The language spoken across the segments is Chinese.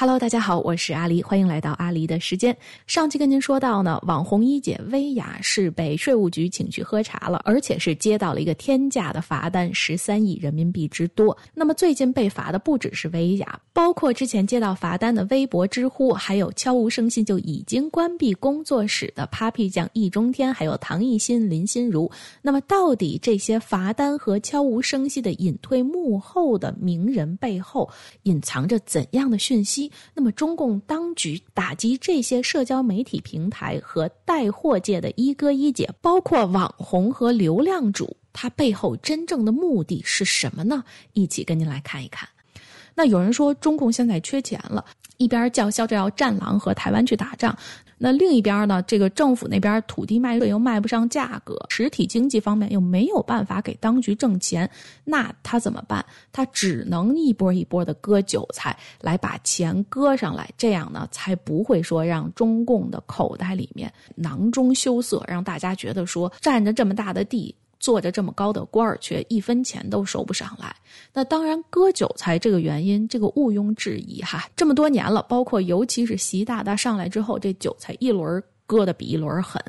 Hello，大家好，我是阿狸，欢迎来到阿狸的时间。上期跟您说到呢，网红一姐薇娅是被税务局请去喝茶了，而且是接到了一个天价的罚单，十三亿人民币之多。那么最近被罚的不只是薇娅，包括之前接到罚单的微博、知乎，还有悄无声息就已经关闭工作室的 Papi 酱易中天，还有唐艺昕、林心如。那么到底这些罚单和悄无声息的隐退幕后的名人背后，隐藏着怎样的讯息？那么，中共当局打击这些社交媒体平台和带货界的一哥一姐，包括网红和流量主，他背后真正的目的是什么呢？一起跟您来看一看。那有人说，中共现在缺钱了，一边叫嚣着要战狼和台湾去打仗。那另一边呢？这个政府那边土地卖又卖不上价格，实体经济方面又没有办法给当局挣钱，那他怎么办？他只能一波一波的割韭菜来把钱割上来，这样呢才不会说让中共的口袋里面囊中羞涩，让大家觉得说占着这么大的地。做着这么高的官儿，却一分钱都收不上来。那当然，割韭菜这个原因，这个毋庸置疑哈。这么多年了，包括尤其是习大大上来之后，这韭菜一轮割的比一轮狠。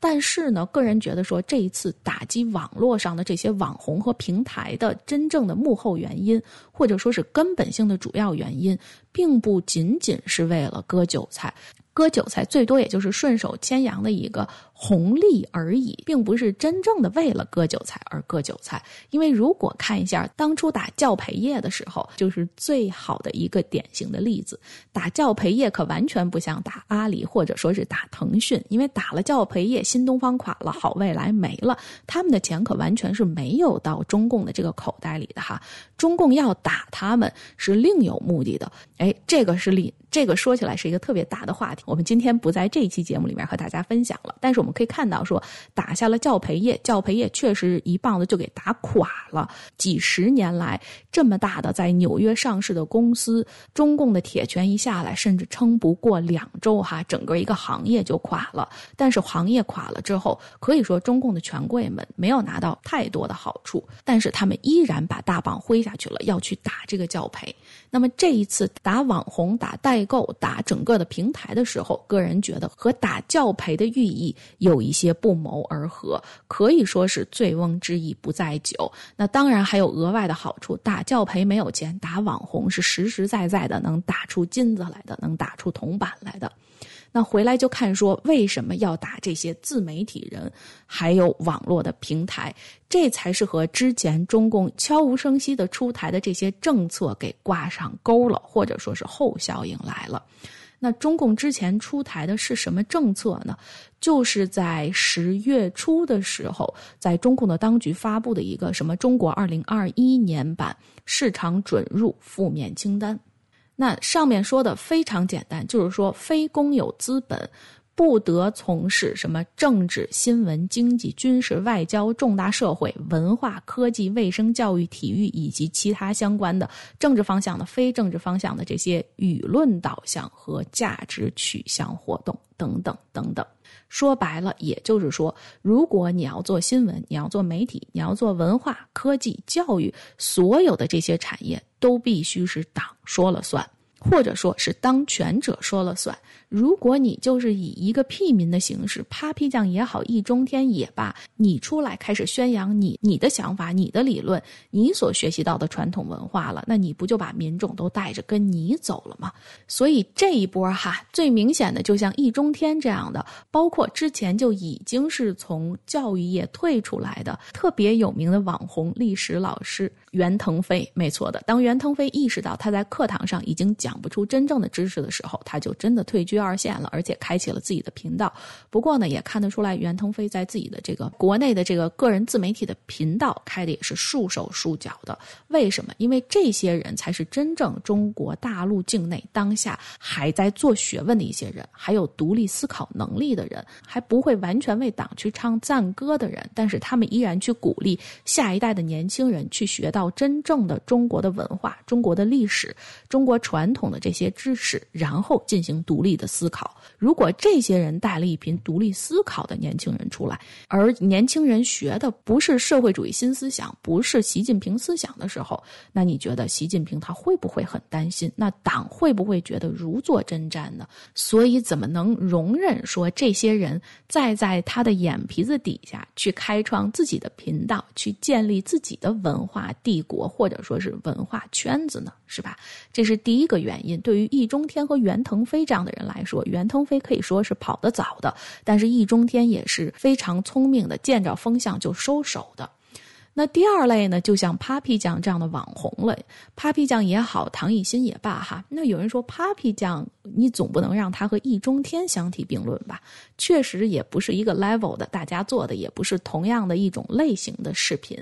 但是呢，个人觉得说，这一次打击网络上的这些网红和平台的真正的幕后原因，或者说是根本性的主要原因，并不仅仅是为了割韭菜。割韭菜最多也就是顺手牵羊的一个红利而已，并不是真正的为了割韭菜而割韭菜。因为如果看一下当初打教培业的时候，就是最好的一个典型的例子。打教培业可完全不像打阿里或者说是打腾讯，因为打了教培业，新东方垮了，好未来没了，他们的钱可完全是没有到中共的这个口袋里的哈。中共要打他们是另有目的的，哎，这个是另。这个说起来是一个特别大的话题，我们今天不在这期节目里面和大家分享了。但是我们们可以看到，说打下了教培业，教培业确实一棒子就给打垮了。几十年来这么大的在纽约上市的公司，中共的铁拳一下来，甚至撑不过两周哈，整个一个行业就垮了。但是行业垮了之后，可以说中共的权贵们没有拿到太多的好处，但是他们依然把大棒挥下去了，要去打这个教培。那么这一次打网红、打代购、打整个的平台的时候，个人觉得和打教培的寓意有一些不谋而合，可以说是醉翁之意不在酒。那当然还有额外的好处，打教培没有钱，打网红是实实在在的能打出金子来的，能打出铜板来的。那回来就看说为什么要打这些自媒体人，还有网络的平台，这才是和之前中共悄无声息的出台的这些政策给挂上钩了，或者说是后效应来了。那中共之前出台的是什么政策呢？就是在十月初的时候，在中共的当局发布的一个什么中国二零二一年版市场准入负面清单。那上面说的非常简单，就是说非公有资本不得从事什么政治、新闻、经济、军事、外交、重大社会、文化、科技、卫生、教育、体育以及其他相关的政治方向的、非政治方向的这些舆论导向和价值取向活动等等等等。说白了，也就是说，如果你要做新闻，你要做媒体，你要做文化、科技、教育，所有的这些产业都必须是党说了算，或者说是当权者说了算。如果你就是以一个屁民的形式，Papi 酱也好，易中天也罢，你出来开始宣扬你你的想法、你的理论、你所学习到的传统文化了，那你不就把民众都带着跟你走了吗？所以这一波哈，最明显的就像易中天这样的，包括之前就已经是从教育业退出来的特别有名的网红历史老师袁腾飞，没错的。当袁腾飞意识到他在课堂上已经讲不出真正的知识的时候，他就真的退居。二线了，而且开启了自己的频道。不过呢，也看得出来，袁腾飞在自己的这个国内的这个个人自媒体的频道开的也是束手束脚的。为什么？因为这些人才是真正中国大陆境内当下还在做学问的一些人，还有独立思考能力的人，还不会完全为党去唱赞歌的人。但是他们依然去鼓励下一代的年轻人去学到真正的中国的文化、中国的历史、中国传统。统的这些知识，然后进行独立的思考。如果这些人带了一批独立思考的年轻人出来，而年轻人学的不是社会主义新思想，不是习近平思想的时候，那你觉得习近平他会不会很担心？那党会不会觉得如坐针毡呢？所以，怎么能容忍说这些人再在他的眼皮子底下去开创自己的频道，去建立自己的文化帝国，或者说是文化圈子呢？是吧？这是第一个原因。对于易中天和袁腾飞这样的人来来说，袁腾飞可以说是跑得早的，但是易中天也是非常聪明的，见着风向就收手的。那第二类呢，就像 Papi 酱这样的网红了，Papi 酱也好，唐艺昕也罢，哈。那有人说 Papi 酱，你总不能让他和易中天相提并论吧？确实也不是一个 level 的，大家做的也不是同样的一种类型的视频。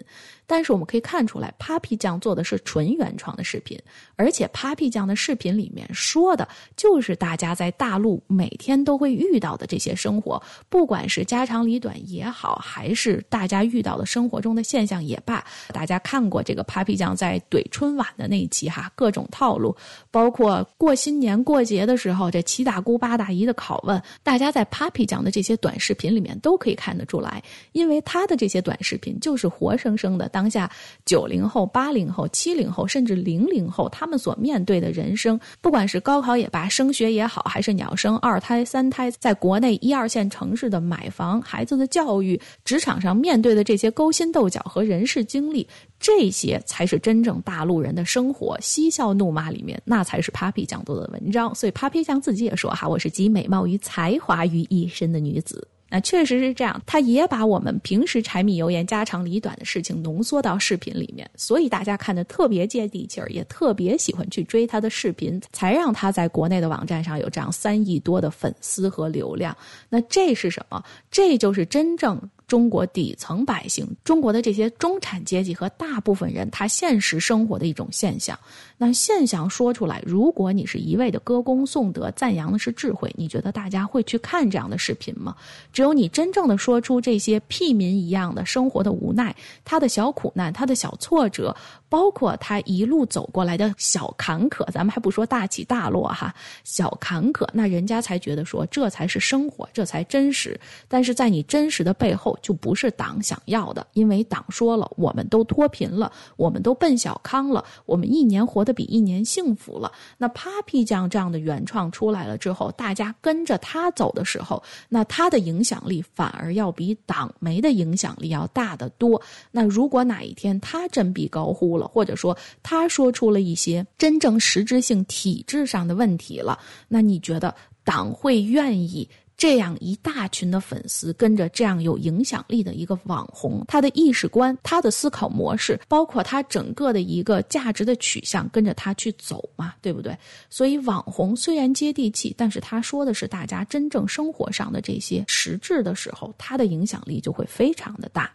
但是我们可以看出来，Papi 酱做的是纯原创的视频，而且 Papi 酱的视频里面说的就是大家在大陆每天都会遇到的这些生活，不管是家长里短也好，还是大家遇到的生活中的现象也罢。大家看过这个 Papi 酱在怼春晚的那一期哈，各种套路，包括过新年过节的时候这七大姑八大姨的拷问，大家在 Papi 讲的这些短视频里面都可以看得出来，因为他的这些短视频就是活生生的。当下九零后、八零后、七零后，甚至零零后，他们所面对的人生，不管是高考也罢，升学也好，还是鸟生二胎、三胎，在国内一二线城市的买房、孩子的教育、职场上面对的这些勾心斗角和人事经历，这些才是真正大陆人的生活。嬉笑怒骂里面，那才是 Papi 讲做的文章。所以 Papi 酱自己也说：“哈，我是集美貌与才华于一身的女子。”那确实是这样，他也把我们平时柴米油盐、家长里短的事情浓缩到视频里面，所以大家看的特别接地气儿，也特别喜欢去追他的视频，才让他在国内的网站上有这样三亿多的粉丝和流量。那这是什么？这就是真正。中国底层百姓，中国的这些中产阶级和大部分人，他现实生活的一种现象。那现象说出来，如果你是一味的歌功颂德，赞扬的是智慧，你觉得大家会去看这样的视频吗？只有你真正的说出这些屁民一样的生活的无奈，他的小苦难，他的小挫折。包括他一路走过来的小坎坷，咱们还不说大起大落哈，小坎坷，那人家才觉得说这才是生活，这才真实。但是在你真实的背后，就不是党想要的，因为党说了，我们都脱贫了，我们都奔小康了，我们一年活得比一年幸福了。那 Papi 酱这样的原创出来了之后，大家跟着他走的时候，那他的影响力反而要比党媒的影响力要大得多。那如果哪一天他振臂高呼，了，或者说他说出了一些真正实质性体制上的问题了，那你觉得党会愿意这样一大群的粉丝跟着这样有影响力的一个网红，他的意识观、他的思考模式，包括他整个的一个价值的取向，跟着他去走嘛？对不对？所以网红虽然接地气，但是他说的是大家真正生活上的这些实质的时候，他的影响力就会非常的大。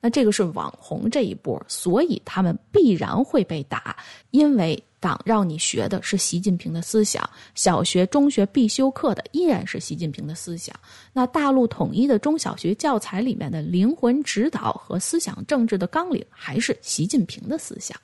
那这个是网红这一波，所以他们必然会被打，因为党让你学的是习近平的思想，小学、中学必修课的依然是习近平的思想。那大陆统一的中小学教材里面的灵魂指导和思想政治的纲领，还是习近平的思想。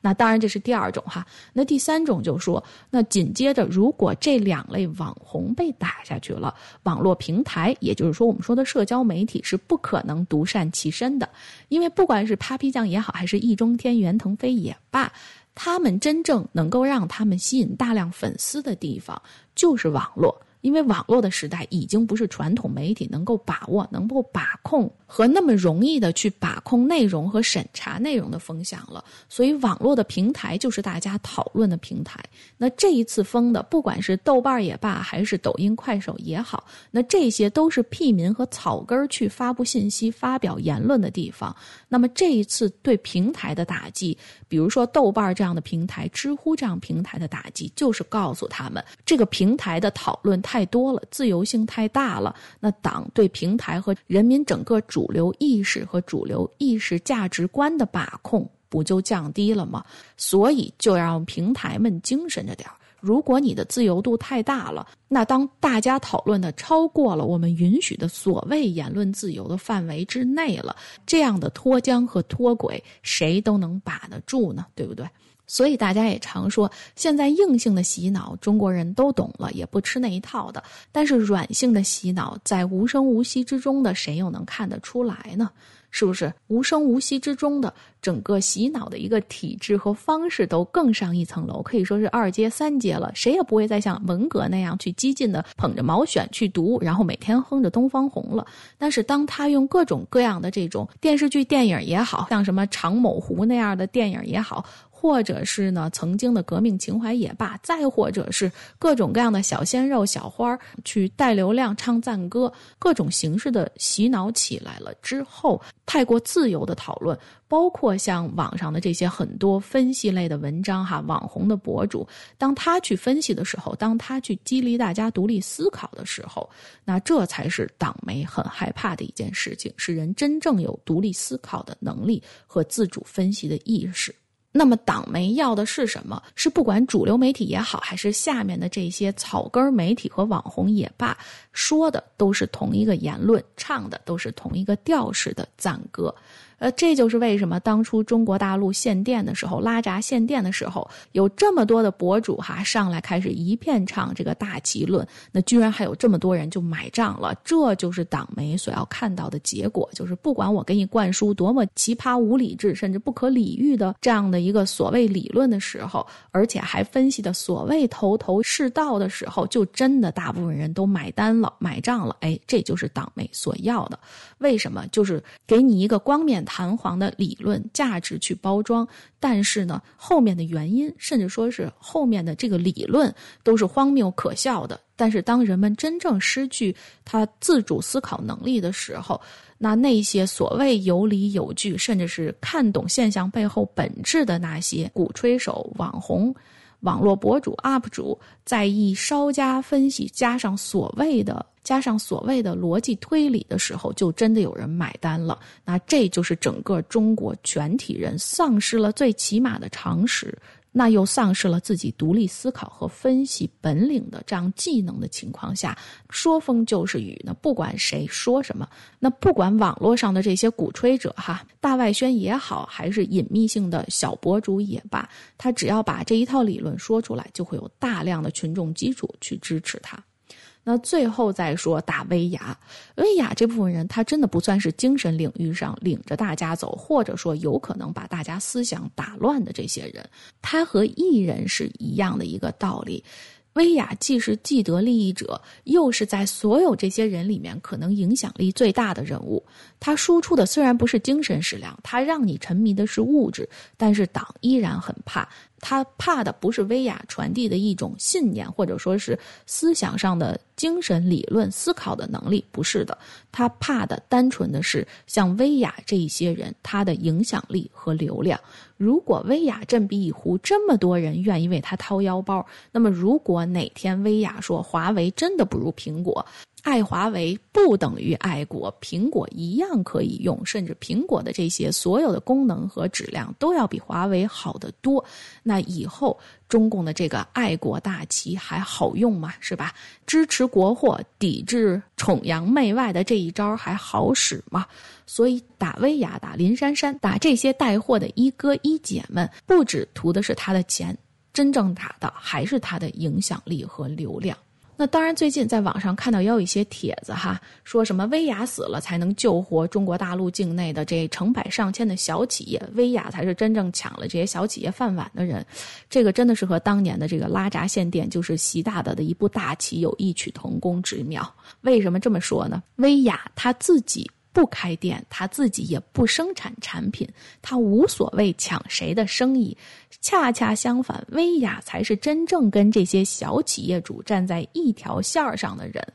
那当然，这是第二种哈。那第三种就说，那紧接着，如果这两类网红被打下去了，网络平台，也就是说我们说的社交媒体是不可能独善其身的，因为不管是 Papi 酱也好，还是易中天、袁腾飞也罢，他们真正能够让他们吸引大量粉丝的地方，就是网络。因为网络的时代已经不是传统媒体能够把握、能够把控和那么容易的去把控内容和审查内容的风向了，所以网络的平台就是大家讨论的平台。那这一次封的，不管是豆瓣也罢，还是抖音、快手也好，那这些都是屁民和草根去发布信息、发表言论的地方。那么这一次对平台的打击，比如说豆瓣这样的平台、知乎这样平台的打击，就是告诉他们这个平台的讨论。太多了，自由性太大了。那党对平台和人民整个主流意识和主流意识价值观的把控不就降低了吗？所以就让平台们精神着点儿。如果你的自由度太大了，那当大家讨论的超过了我们允许的所谓言论自由的范围之内了，这样的脱缰和脱轨，谁都能把得住呢？对不对？所以大家也常说，现在硬性的洗脑中国人都懂了，也不吃那一套的。但是软性的洗脑，在无声无息之中的，谁又能看得出来呢？是不是无声无息之中的整个洗脑的一个体制和方式都更上一层楼，可以说是二阶三阶了。谁也不会再像文革那样去激进的捧着毛选去读，然后每天哼着东方红了。但是当他用各种各样的这种电视剧、电影也好像什么长某湖那样的电影也好。或者是呢，曾经的革命情怀也罢，再或者是各种各样的小鲜肉、小花去带流量、唱赞歌，各种形式的洗脑起来了之后，太过自由的讨论，包括像网上的这些很多分析类的文章哈，网红的博主，当他去分析的时候，当他去激励大家独立思考的时候，那这才是党媒很害怕的一件事情，是人真正有独立思考的能力和自主分析的意识。那么党媒要的是什么？是不管主流媒体也好，还是下面的这些草根媒体和网红也罢，说的都是同一个言论，唱的都是同一个调式的赞歌。呃，这就是为什么当初中国大陆限电的时候，拉闸限电的时候，有这么多的博主哈上来开始一片唱这个大旗论，那居然还有这么多人就买账了。这就是党媒所要看到的结果，就是不管我给你灌输多么奇葩、无理智甚至不可理喻的这样的一个所谓理论的时候，而且还分析的所谓头头是道的时候，就真的大部分人都买单了、买账了。哎，这就是党媒所要的。为什么？就是给你一个光面。弹簧的理论价值去包装，但是呢，后面的原因，甚至说是后面的这个理论都是荒谬可笑的。但是当人们真正失去他自主思考能力的时候，那那些所谓有理有据，甚至是看懂现象背后本质的那些鼓吹手、网红。网络博主 UP 主在意稍加分析，加上所谓的加上所谓的逻辑推理的时候，就真的有人买单了。那这就是整个中国全体人丧失了最起码的常识。那又丧失了自己独立思考和分析本领的这样技能的情况下，说风就是雨。那不管谁说什么，那不管网络上的这些鼓吹者哈，大外宣也好，还是隐秘性的小博主也罢，他只要把这一套理论说出来，就会有大量的群众基础去支持他。那最后再说打威亚，威亚这部分人，他真的不算是精神领域上领着大家走，或者说有可能把大家思想打乱的这些人，他和艺人是一样的一个道理。威亚既是既得利益者，又是在所有这些人里面可能影响力最大的人物。他输出的虽然不是精神食粮，他让你沉迷的是物质，但是党依然很怕。他怕的不是威亚传递的一种信念，或者说是思想上的精神理论思考的能力，不是的。他怕的单纯的是像威亚这一些人，他的影响力和流量。如果威亚振臂一呼，这么多人愿意为他掏腰包，那么如果哪天威亚说华为真的不如苹果。爱华为不等于爱国，苹果一样可以用，甚至苹果的这些所有的功能和质量都要比华为好得多。那以后中共的这个爱国大旗还好用吗？是吧？支持国货、抵制崇洋媚外的这一招还好使吗？所以打薇娅、打林珊珊、打这些带货的一哥一姐们，不止图的是他的钱，真正打的还是他的影响力和流量。那当然，最近在网上看到也有一些帖子哈，说什么薇娅死了才能救活中国大陆境内的这成百上千的小企业，薇娅才是真正抢了这些小企业饭碗的人。这个真的是和当年的这个拉闸限电，就是习大大的一部大棋有异曲同工之妙。为什么这么说呢？薇娅她自己。不开店，他自己也不生产产品，他无所谓抢谁的生意。恰恰相反，薇娅才是真正跟这些小企业主站在一条线上的人，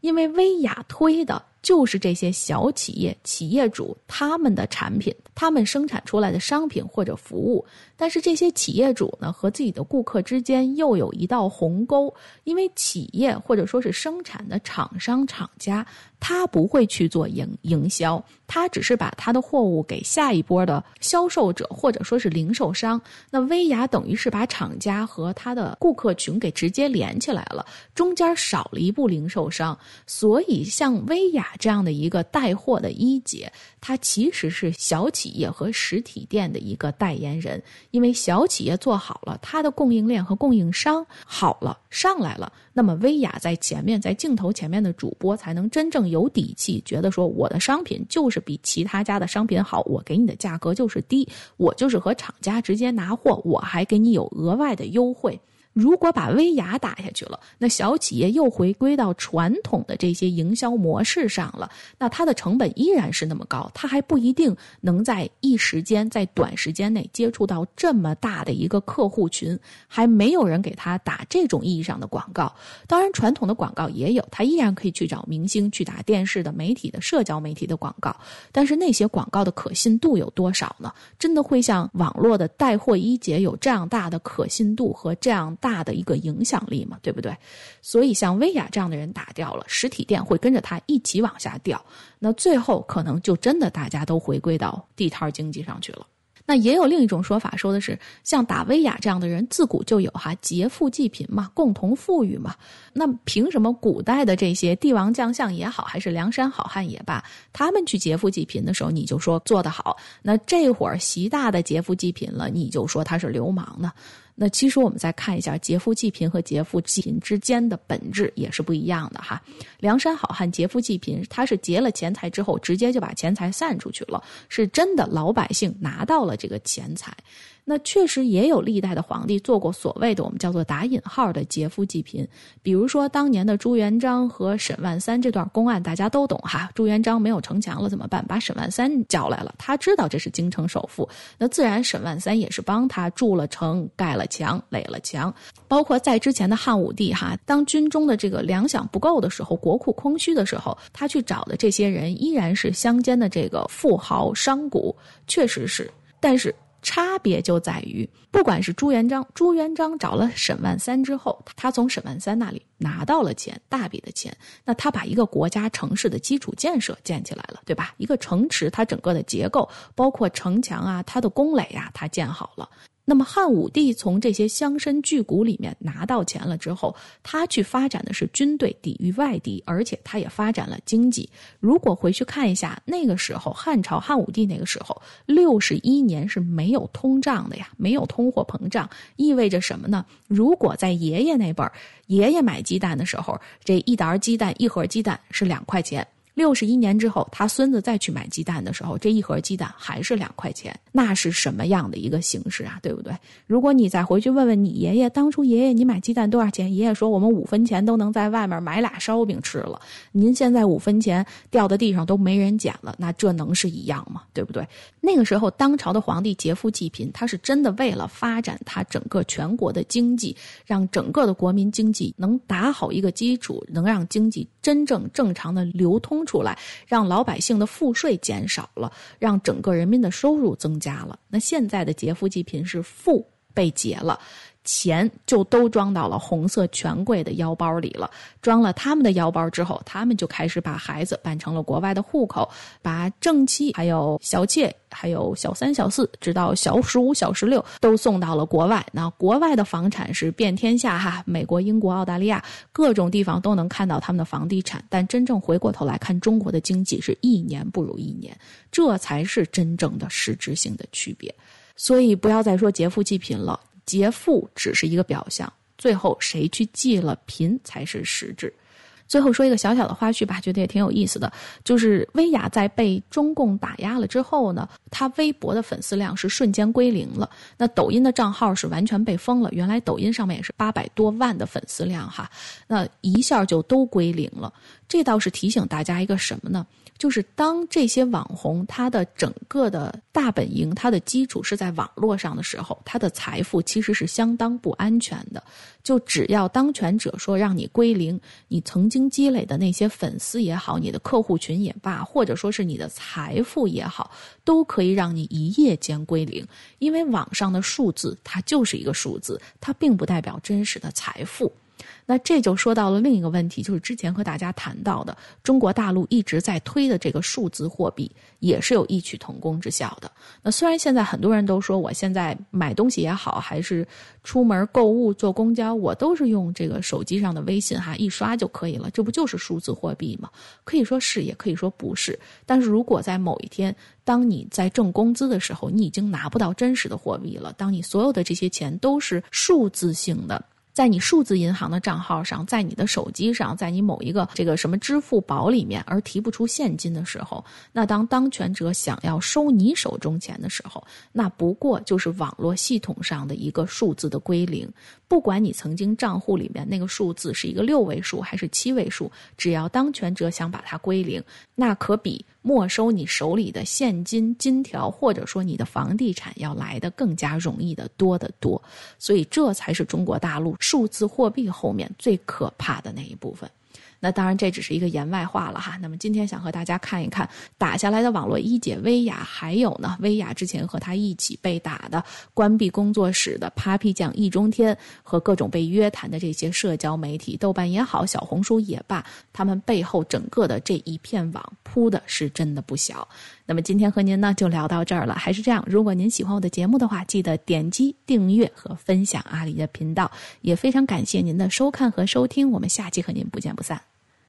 因为薇娅推的。就是这些小企业、企业主他们的产品，他们生产出来的商品或者服务，但是这些企业主呢和自己的顾客之间又有一道鸿沟，因为企业或者说是生产的厂商、厂家，他不会去做营营销，他只是把他的货物给下一波的销售者或者说是零售商。那薇娅等于是把厂家和他的顾客群给直接连起来了，中间少了一步零售商，所以像薇娅。这样的一个带货的一姐，她其实是小企业和实体店的一个代言人。因为小企业做好了，它的供应链和供应商好了上来了，那么薇娅在前面，在镜头前面的主播才能真正有底气，觉得说我的商品就是比其他家的商品好，我给你的价格就是低，我就是和厂家直接拿货，我还给你有额外的优惠。如果把薇娅打下去了，那小企业又回归到传统的这些营销模式上了，那它的成本依然是那么高，它还不一定能在一时间、在短时间内接触到这么大的一个客户群，还没有人给他打这种意义上的广告。当然，传统的广告也有，他依然可以去找明星去打电视的、媒体的、社交媒体的广告，但是那些广告的可信度有多少呢？真的会像网络的带货一姐有这样大的可信度和这样大？大的一个影响力嘛，对不对？所以像薇娅这样的人打掉了，实体店会跟着他一起往下掉，那最后可能就真的大家都回归到地摊经济上去了。那也有另一种说法，说的是像打薇娅这样的人，自古就有哈劫富济贫嘛，共同富裕嘛。那凭什么古代的这些帝王将相也好，还是梁山好汉也罢，他们去劫富济贫的时候，你就说做得好？那这会儿习大的劫富济贫了，你就说他是流氓呢？那其实我们再看一下劫富济贫和劫富济贫之间的本质也是不一样的哈。梁山好汉劫富济贫，他是劫了钱财之后，直接就把钱财散出去了，是真的老百姓拿到了这个钱财。那确实也有历代的皇帝做过所谓的我们叫做打引号的劫富济贫，比如说当年的朱元璋和沈万三这段公案，大家都懂哈。朱元璋没有城墙了怎么办？把沈万三叫来了，他知道这是京城首富，那自然沈万三也是帮他筑了城、盖了墙、垒了墙。包括在之前的汉武帝哈，当军中的这个粮饷不够的时候，国库空虚的时候，他去找的这些人依然是乡间的这个富豪商贾，确实是，但是。差别就在于，不管是朱元璋，朱元璋找了沈万三之后，他从沈万三那里拿到了钱，大笔的钱，那他把一个国家城市的基础建设建起来了，对吧？一个城池，它整个的结构，包括城墙啊，它的工垒啊，它建好了。那么汉武帝从这些乡绅巨贾里面拿到钱了之后，他去发展的是军队抵御外敌，而且他也发展了经济。如果回去看一下那个时候汉朝汉武帝那个时候，六十一年是没有通胀的呀，没有通货膨胀，意味着什么呢？如果在爷爷那辈儿，爷爷买鸡蛋的时候，这一沓鸡蛋一盒鸡蛋是两块钱。六十一年之后，他孙子再去买鸡蛋的时候，这一盒鸡蛋还是两块钱，那是什么样的一个形式啊？对不对？如果你再回去问问你爷爷，当初爷爷你买鸡蛋多少钱？爷爷说我们五分钱都能在外面买俩烧饼吃了。您现在五分钱掉在地上都没人捡了，那这能是一样吗？对不对？那个时候，当朝的皇帝劫富济贫，他是真的为了发展他整个全国的经济，让整个的国民经济能打好一个基础，能让经济真正正常的流通。出来，让老百姓的赋税减少了，让整个人民的收入增加了。那现在的劫富济贫是富被劫了。钱就都装到了红色权贵的腰包里了，装了他们的腰包之后，他们就开始把孩子办成了国外的户口，把正妻、还有小妾、还有小三、小四，直到小十五、小十六都送到了国外。那国外的房产是遍天下哈，美国、英国、澳大利亚各种地方都能看到他们的房地产。但真正回过头来看，中国的经济是一年不如一年，这才是真正的实质性的区别。所以不要再说劫富济贫了。劫富只是一个表象，最后谁去济了贫才是实质。最后说一个小小的花絮吧，觉得也挺有意思的，就是薇娅在被中共打压了之后呢，她微博的粉丝量是瞬间归零了，那抖音的账号是完全被封了。原来抖音上面也是八百多万的粉丝量哈，那一下就都归零了。这倒是提醒大家一个什么呢？就是当这些网红他的整个的大本营，他的基础是在网络上的时候，他的财富其实是相当不安全的。就只要当权者说让你归零，你曾经积累的那些粉丝也好，你的客户群也罢，或者说是你的财富也好，都可以让你一夜间归零。因为网上的数字它就是一个数字，它并不代表真实的财富。那这就说到了另一个问题，就是之前和大家谈到的，中国大陆一直在推的这个数字货币，也是有异曲同工之效的。那虽然现在很多人都说，我现在买东西也好，还是出门购物、坐公交，我都是用这个手机上的微信哈一刷就可以了，这不就是数字货币吗？可以说是，也可以说不是。但是如果在某一天，当你在挣工资的时候，你已经拿不到真实的货币了，当你所有的这些钱都是数字性的。在你数字银行的账号上，在你的手机上，在你某一个这个什么支付宝里面，而提不出现金的时候，那当当权者想要收你手中钱的时候，那不过就是网络系统上的一个数字的归零。不管你曾经账户里面那个数字是一个六位数还是七位数，只要当权者想把它归零，那可比。没收你手里的现金、金条，或者说你的房地产，要来的更加容易的多得多。所以，这才是中国大陆数字货币后面最可怕的那一部分。那当然，这只是一个言外话了哈。那么今天想和大家看一看打下来的网络一姐薇娅，还有呢，薇娅之前和她一起被打的关闭工作室的 Papi 酱易中天和各种被约谈的这些社交媒体，豆瓣也好，小红书也罢，他们背后整个的这一片网铺的是真的不小。那么今天和您呢就聊到这儿了。还是这样，如果您喜欢我的节目的话，记得点击订阅和分享阿里的频道。也非常感谢您的收看和收听，我们下期和您不见不散。